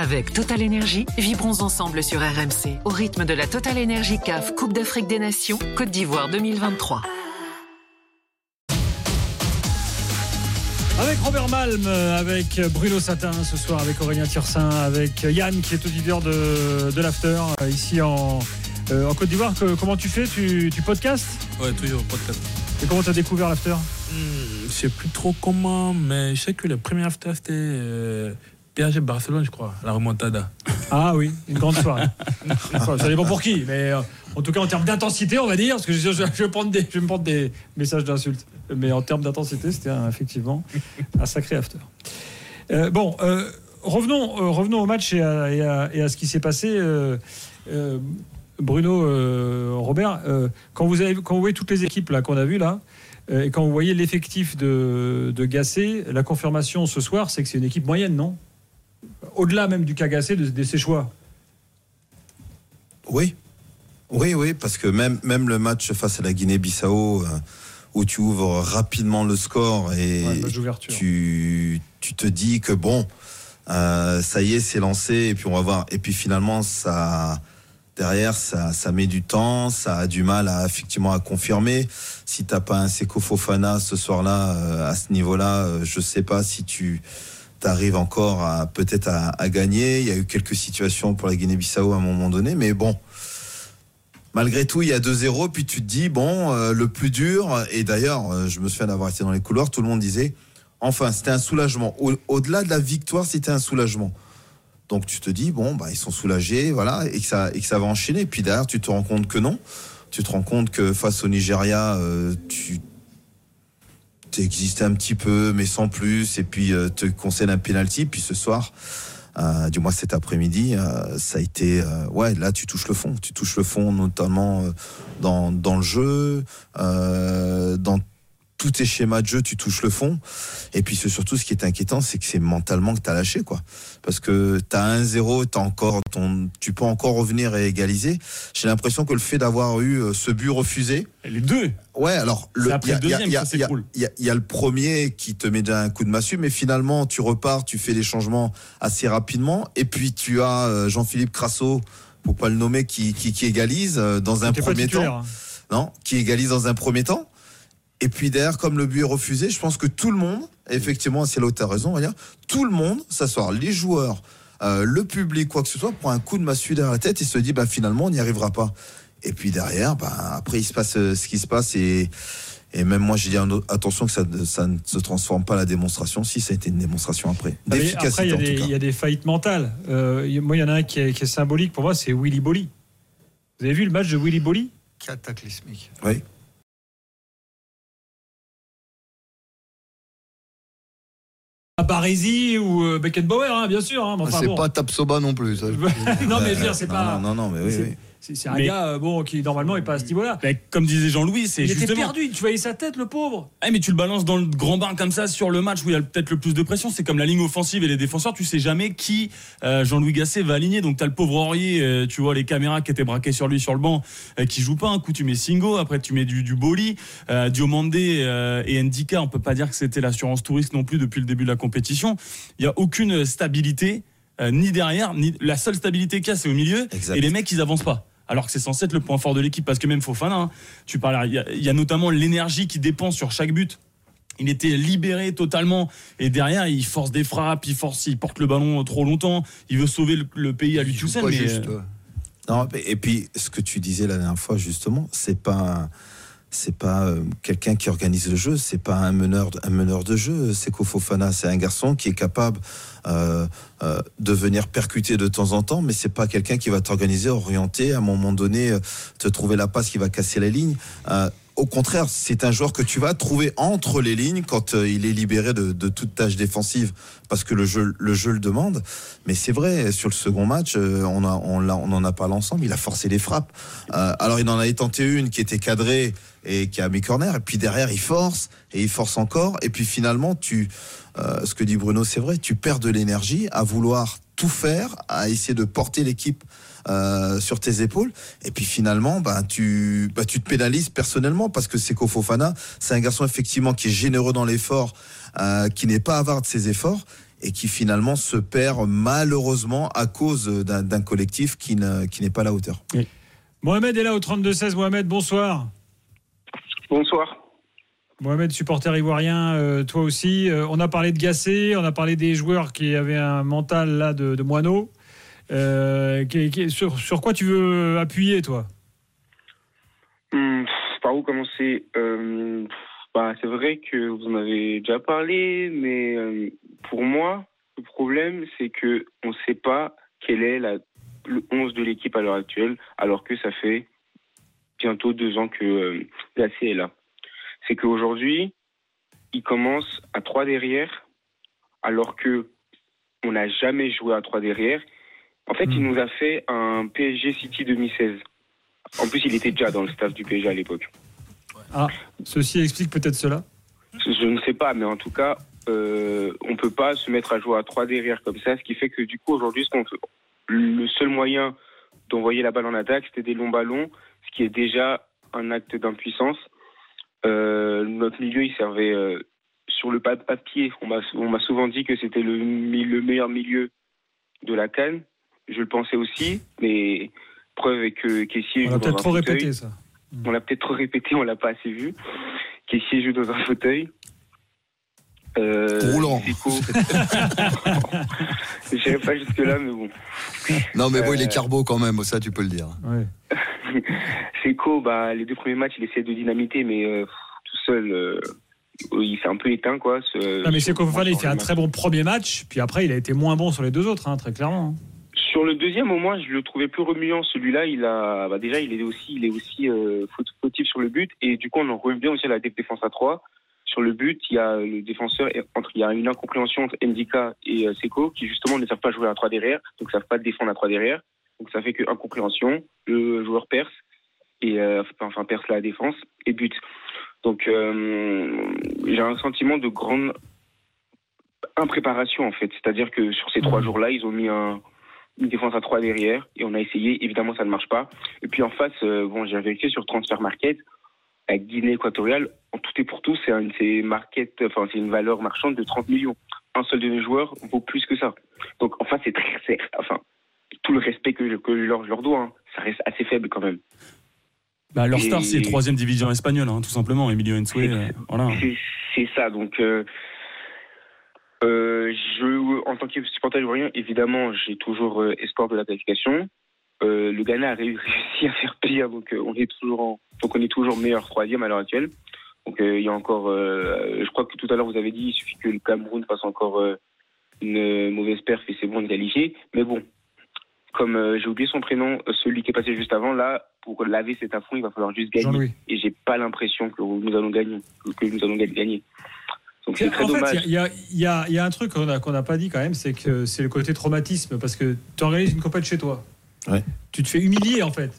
Avec Total Énergie, vibrons ensemble sur RMC au rythme de la Total Énergie CAF Coupe d'Afrique des Nations Côte d'Ivoire 2023. Avec Robert Malm, avec Bruno Satin ce soir, avec Aurélien Tirsin, avec Yann qui est auditeur de, de l'After euh, ici en, euh, en Côte d'Ivoire. Comment tu fais? Tu, tu podcastes? Ouais, toujours podcast. Et comment tu as découvert l'After? Hmm, je sais plus trop comment, mais je sais que le premier after c'était euh, PSG Barcelone, je crois, la remontada. Ah oui, une grande soirée. Ça dépend pour qui, mais euh, en tout cas en termes d'intensité, on va dire, parce que je, vais, prendre des, me prendre des messages d'insultes. Mais en termes d'intensité, c'était effectivement un sacré after. Euh, bon, euh, revenons, revenons au match et à, ce qui s'est passé. Bruno, Robert, quand, vous avez, quand voyez toutes les équipes là qu'on a vues là, et quand vous voyez l'effectif de, de Gasset, la confirmation ce soir, c'est que c'est une équipe moyenne, non? Au-delà même du cas Gasset, de, de ses choix. Oui, oui, oui, parce que même, même le match face à la Guinée-Bissau, euh, où tu ouvres rapidement le score et Ouais, tu, tu te dis que bon, euh, ça y est, c'est lancé, et puis on va voir. Et puis finalement, ça, derrière, ça, ça met du temps, ça a du mal à effectivement à confirmer. Si t'as pas un Seko Fofana ce soir-là, euh, à ce niveau-là, euh, je sais pas si tu t'arrives encore à peut-être à, gagner. Il y a eu quelques situations pour la Guinée-Bissau à un moment donné, mais bon. Malgré tout, il y a 2-0, puis tu te dis, bon, euh, le plus dur, et d'ailleurs, euh, je me souviens d'avoir été dans les couloirs, tout le monde disait, enfin, c'était un soulagement. Au- Au-delà de la victoire, c'était un soulagement. Donc tu te dis, bon, bah, ils sont soulagés, voilà, et que, ça, et que ça va enchaîner. Puis derrière, tu te rends compte que non. Tu te rends compte que face au Nigeria, euh, tu existé un petit peu, mais sans plus, et puis euh, te concède un penalty. Puis ce soir, euh, du moins cet après-midi, euh, ça a été, ouais, là tu touches le fond. Tu touches le fond, notamment dans, dans le jeu, dans tous tes schémas de jeu, tu touches le fond. Et puis c'est surtout ce qui est inquiétant, c'est que c'est mentalement que tu as lâché, quoi. Parce que tu as 1-0, t'as encore ton, tu peux encore revenir et égaliser. J'ai l'impression que le fait d'avoir eu euh, ce but refusé, Et les deux Ouais, alors le, il y y y y, a- le premier qui te met déjà un coup de massue, mais finalement tu repars, tu fais les changements assez rapidement, et puis tu as euh, Jean-Philippe Crasso, pour pas le nommer, qui, qui, qui égalise euh, dans un premier temps, hein. non, qui égalise dans un premier temps. Et puis derrière, comme le but est refusé, je pense que tout le monde, effectivement, c'est as raison, on va dire, tout le monde s'asseoir, les joueurs, euh, le public, quoi que ce soit, prend un coup de massue derrière la tête et se dit, bah, finalement, on n'y arrivera pas. Et puis derrière, bah, après, il se passe euh, ce qui se passe et, et même moi, j'ai dit attention que ça, ça ne se transforme pas la démonstration, si ça a été une démonstration après. Ah, D'efficacité, Après, il y, a des- il y a des faillites mentales. Euh, moi, il y en a un qui est, qui est symbolique pour moi, c'est Willy Bolly. Vous avez vu le match de Willy Bolly Cataclysmique. Oui. À Baresi ou euh, Beckenbauer, hein, bien sûr. hein, mais enfin, c'est bon. pas Tapsoba non plus. ça. non, mais je veux dire, c'est non, pas. non, non, non, mais oui. C'est un Mais- gars euh, bon, qui normalement n'est pas à ce niveau-là. Comme disait Jean-Louis, c'est Il était justement. perdu, tu voyais sa tête, le pauvre. Ah, mais tu le balances dans le grand bain comme ça sur le match où il y a peut-être le plus de pression. C'est comme la ligne offensive et les défenseurs. Tu sais jamais qui euh, Jean-Louis Gasset va aligner. Donc t'as le pauvre Aurier, euh, tu vois les caméras qui étaient braquées sur lui sur le banc, euh, qui joue pas. Un coup tu mets Singo, après tu mets du, du Boli, Diomandé euh, et Ndika. On peut pas dire que c'était l'assurance touriste non plus depuis le début de la compétition. Il y a aucune stabilité. Euh, ni derrière, ni la seule stabilité qu'il y a, c'est au milieu. Exact. Et les mecs, ils avancent pas. Alors que c'est censé être le point fort de l'équipe, parce que même Fofana, hein, tu parles, il y a- il y, a notamment l'énergie qui dépense sur chaque but. Il était libéré totalement et derrière il force des frappes, il force, il porte le ballon trop longtemps, il veut sauver le, le pays à lui tout seul. mais, juste. Non, et puis ce que tu disais la dernière fois justement, c'est pas c'est pas euh, quelqu'un qui organise le jeu, c'est pas un meneur un meneur de jeu. C'est Fofana, c'est un garçon qui est capable euh, euh, de venir percuter de temps en temps, mais c'est pas quelqu'un qui va t'organiser, orienter, à un moment donné te trouver la passe qui va casser la ligne. Au contraire, c'est un joueur que tu vas trouver entre les lignes quand euh, il est libéré de, toute tâche défensive, parce que le jeu, le demande. Mais c'est vrai, sur le second match, euh, on, a, l'a- on en a parlé ensemble, il a forcé les frappes. Euh, alors il en avait tenté une qui était cadrée et qui a mis corner, et puis derrière il force, et il force encore, et puis finalement, tu, ce que dit Bruno, c'est vrai, tu perds de l'énergie à vouloir tout faire, à essayer de porter l'équipe euh, sur tes épaules. Et puis finalement, ben, tu, ben, tu te pénalises personnellement parce que Seko Fofana, c'est un garçon effectivement qui est généreux dans l'effort, euh, qui n'est pas avare de ses efforts. et qui finalement se perd malheureusement à cause d'un collectif qui ne- qui n'est pas à la hauteur. Mohamed est là au 32-16. Mohamed, bonsoir. Bonsoir. Mohamed, supporter ivoirien, euh, toi aussi. Euh, on a parlé de Gassé, on a parlé des joueurs qui avaient un mental là de, de moineau. Euh, sur, quoi tu veux appuyer, toi? Pff, par où commencer? Euh, bah, C'est vrai que vous en avez déjà parlé, mais euh, pour moi, le problème, c'est que on ne sait pas quel est la, le 11 de l'équipe à l'heure actuelle, alors que ça fait bientôt deux ans que euh, Gassé est là. C'est qu'aujourd'hui, il commence à 3 derrière, alors que on n'a jamais joué à 3 derrière. En fait, il Hmm. nous a fait un PSG City 2016. En plus, il était déjà dans le staff du PSG à l'époque. Ceci explique peut-être cela. Je ne sais pas, mais en tout cas, euh, on peut pas se mettre à jouer à 3 derrière comme ça, ce qui fait que du coup, aujourd'hui, ce qu'on fait- le seul moyen d'envoyer la balle en attaque, c'était des longs ballons, ce qui est déjà un acte d'impuissance. Euh, notre milieu, il servait euh, sur le pa- papier. On m'a souvent dit que c'était le, le meilleur milieu de la Cannes. Je le pensais aussi, mais preuve est que Kessier On joue l'a dans peut-être un trop fauteuil. répété, ça. On l'a peut-être trop répété, on l'a pas assez vu. Kessier joue dans un fauteuil. Euh, Roulant. N'irai pas jusque-là, mais bon. Non, mais bon, il est carbo quand même, ça, tu peux le dire. Ouais. Seco, bah, les deux premiers matchs, il essaie de dynamiter, mais euh, tout seul, euh, il s'est un peu éteint, quoi. ce- Non, mais c'est Fofana, il fait un très bon premier match, puis après, il a été moins bon sur les deux autres, hein, très clairement. Sur le deuxième, au moins, je le trouvais plus remuant. Celui-là, il a, bah, déjà, il est aussi, il est aussi euh, fautif sur le but, et du coup, on en revient aussi à la défense à 3. Sur le but, il y a le défenseur, entre, il y a une incompréhension entre Ndika et euh, Seco, qui justement ne savent pas jouer à 3 derrière, donc ne savent pas défendre à 3 derrière. Donc ça fait que incompréhension, le joueur perce, et euh, enfin perce la défense, et but. Donc euh, j'ai un sentiment de grande impréparation en fait. C'est-à-dire que sur ces trois jours-là, ils ont mis un, une défense à 3 derrière, et on a essayé, évidemment ça ne marche pas. Et puis en face, euh, bon, j'ai vérifié sur Transfer Market, la Guinée équatoriale, en tout et pour tout, c'est un- c'est market, enfin c'est une valeur marchande de 30 millions. Un seul de nos joueurs vaut plus que ça. Donc en face, c'est très, enfin tout le respect que je, que je leur, je leur dois, hein, ça reste assez faible quand même. Bah, leur Et- star, c'est troisième division espagnole, hein, tout simplement. Emilio Ensue, euh, voilà. C'est- C'est ça. Donc, euh, euh, je, en tant que supporter ivoirien, évidemment, j'ai toujours euh, espoir de la qualification. Euh, le Ghana a ré- réussi à faire pire, donc on est toujours, en- donc on est toujours meilleur troisième à l'heure actuelle. Donc il y a encore, je crois que tout à l'heure vous avez dit, il suffit que le Cameroun fasse encore une mauvaise perf et c'est bon de qualifier. Mais bon, comme euh, j'ai oublié son prénom, celui qui est passé juste avant, là, pour laver cet affront, il va falloir juste gagner et j'ai pas l'impression que nous allons gagner, que nous allons gagner. Donc c'est très en dommage. fait, il y a, il y a- il y a un truc qu'on n'a pas dit quand même, c'est que c'est le côté traumatisme, parce que tu organises une compète chez toi. Ouais. Tu te fais humilier en fait.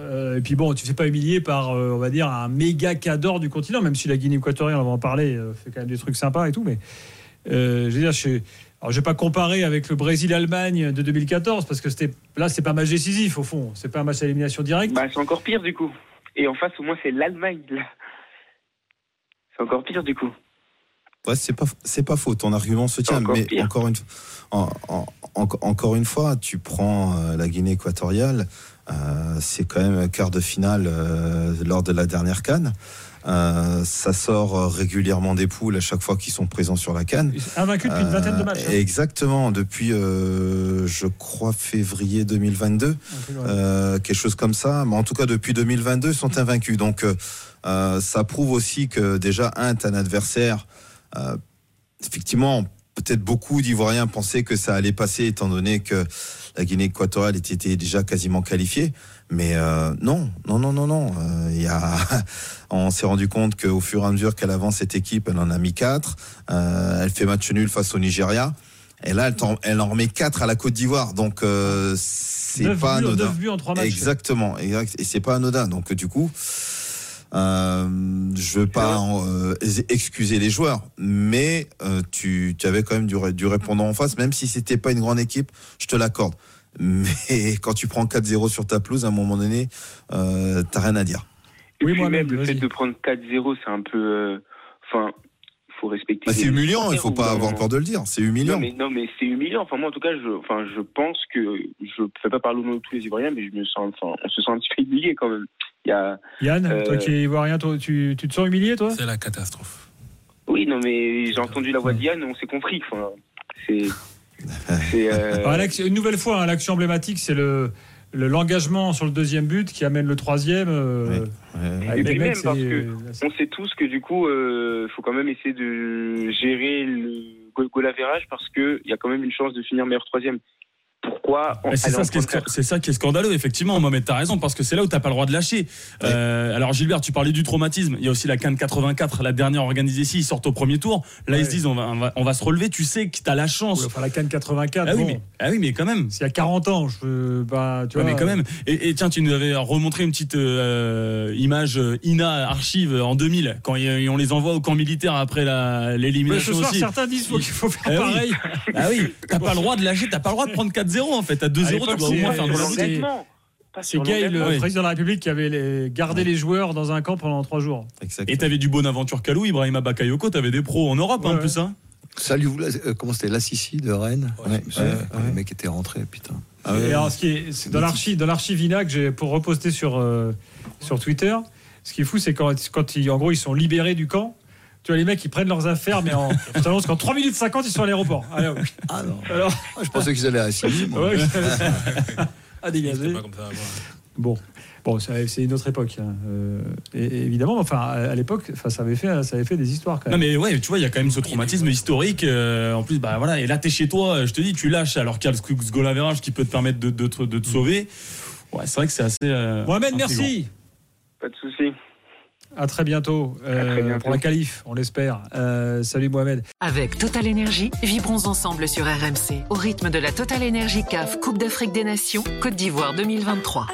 Euh, et puis bon, tu te fais pas humilier par, euh, on va dire, un méga cador du continent, même si la Guinée équatoriale, on va en parler, euh, fait quand même des trucs sympas et tout. Mais euh, je veux dire, je, alors, je vais pas comparer avec le Brésil-Allemagne de 2014, parce que c'était là, c'est pas un match décisif au fond. C'est pas un match à élimination directe. Bah, c'est encore pire du coup. Et en face, au moins, c'est l'Allemagne. C'est encore pire du coup. Ouais, c'est pas c'est pas faux. Ton argument se tient, encore mais pire. encore une en- en- en- encore une fois, tu prends euh, la Guinée équatoriale. euh, c'est quand même un quart de finale euh, lors de la dernière canne. ça sort régulièrement des poules à chaque fois qu'ils sont présents sur la canne. Invaincu depuis une vingtaine de matchs. hein. Exactement, depuis euh, je crois février 2022. Euh, quelque chose comme ça. Mais en tout cas, depuis 2022, ils sont invaincus. Donc, ça prouve aussi que déjà, un, t'as un adversaire. Euh, effectivement, peut-être beaucoup d'Ivoiriens pensaient que ça allait passer, étant donné que la Guinée équatoriale était déjà quasiment qualifiée. Mais euh, non, non, non, non, non. Euh, y a, on s'est rendu compte qu'au fur et à mesure qu'elle avance cette équipe, elle en a mis quatre. Euh, elle fait match nul face au Nigeria. Et là, elle, en remet quatre à la Côte d'Ivoire. Donc, euh, c'est pas buts, anodin. neuf buts en trois matchs. Exactement, exact. Et c'est pas anodin. Donc, du coup, euh, je veux pas euh, excuser les joueurs, mais euh, tu, tu avais quand même du, du répondant en face, même si c'était pas une grande équipe, je te l'accorde. Mais quand tu prends 4-0 sur ta pelouse, à un moment donné, euh, t'as rien à dire. Et Oui, puis Mohamed, même le fait de prendre 4-0, c'est un peu. euh, Enfin, faut respecter. Bah, c'est humiliant, il faut au pas avoir peur de le dire. C'est Non humiliant. mais, non, mais c'est humiliant. Enfin, moi, en tout cas, je, enfin, je pense que je fais pas parler au nom de tous les Ivoiriens, mais je me sens, enfin, on se sent un petit peu humilié quand même. Il y a, Yann, Euh, toi qui vois rien, toi, tu, tu te sens humilié, toi? C'est la catastrophe. oui, non, mais j'ai entendu la voix de Yann, on s'est compris. Enfin, c'est, euh, l'action- Une nouvelle fois, hein, l'action emblématique, c'est le le- l'engagement sur le deuxième but qui amène le troisième. euh, avec les mecs, parce que on sait tous que du coup, il faut quand même essayer de gérer le goal, goal average parce qu'il y a quand même une chance de finir meilleur troisième. Pourquoi C'est ça, qui est ça qui scandaleux, effectivement, Mohamed, t'as raison, parce que c'est là où t'as pas le droit de lâcher. Euh, alors Gilbert, tu parlais du traumatisme, il y a aussi la Cannes 84, la dernière organisée ici, ils sortent au premier tour. Là, Ouais. ils se disent, on va, on va, on va se relever, tu sais que t'as la Ouais, chance. enfin, la Cannes 84, Ah oui, mais, ah oui, mais quand même. s'il y a 40 ans, je veux, bah, tu Ouais, vois. mais quand même. Et, et tiens, tu nous avais remontré une petite euh, image euh, INA archive en 2000, quand y- on les envoie au camp militaire après la- Mais l'élimination ce soir, aussi. certains disent qu'il faut faire oui. pareil. Ah oui, t'as pas le droit de lâcher, t'as pas le droit de prendre 4-0 en fait. À 2-0, À tu dois au c'est- moins faire Gay, le président de la République, qui avait les- gardé les joueurs dans un camp pendant trois jours. Exactement. Et t'avais du Bonaventure Kalou, Ibrahima Bakayoko, t'avais des pros en Europe hein, Ouais, en plus. Hein. Salut, euh, comment c'était L'Assissi de Rennes Ouais, Ouais, ouais, ouais, ouais. Le mec était rentré, putain. Ah ouais. Et alors, ce qui est, c'est dans l'archive, dans l'archive INA que j'ai pour reposter sur euh, sur Twitter. Ce qui est fou, c'est quand, quand ils, en gros, ils sont libérés du camp. Tu vois, les mecs, ils prennent leurs affaires, mais en, je t'annonce qu'en 3 minutes 50, ils sont à l'aéroport. Allez. Ah non, Alors, Ah, je pensais qu'ils allaient à Sydney. ouais, à dégager. C'était pas comme ça avant. Bon, bon, c'est une autre époque. hein. Euh, et, et évidemment, enfin, à, à l'époque, enfin, ça avait fait, ça avait fait des histoires quand Non même. mais ouais, tu vois, il y a quand même ce traumatisme historique. euh, en plus, bah voilà, et là t'es chez toi, je te dis, tu lâches alors qu'il y a le ce goal qui peut te permettre de, de, te- de te sauver. Ouais, c'est vrai que c'est assez. euh, Mohamed, intriguant. merci. Pas de souci. À très bientôt, euh, très bientôt. pour la qualif, on l'espère. Euh, salut Mohamed. Avec Total Énergie, vibrons ensemble sur RMC au rythme de la Total Énergie CAF Coupe d'Afrique des Nations Côte d'Ivoire 2023.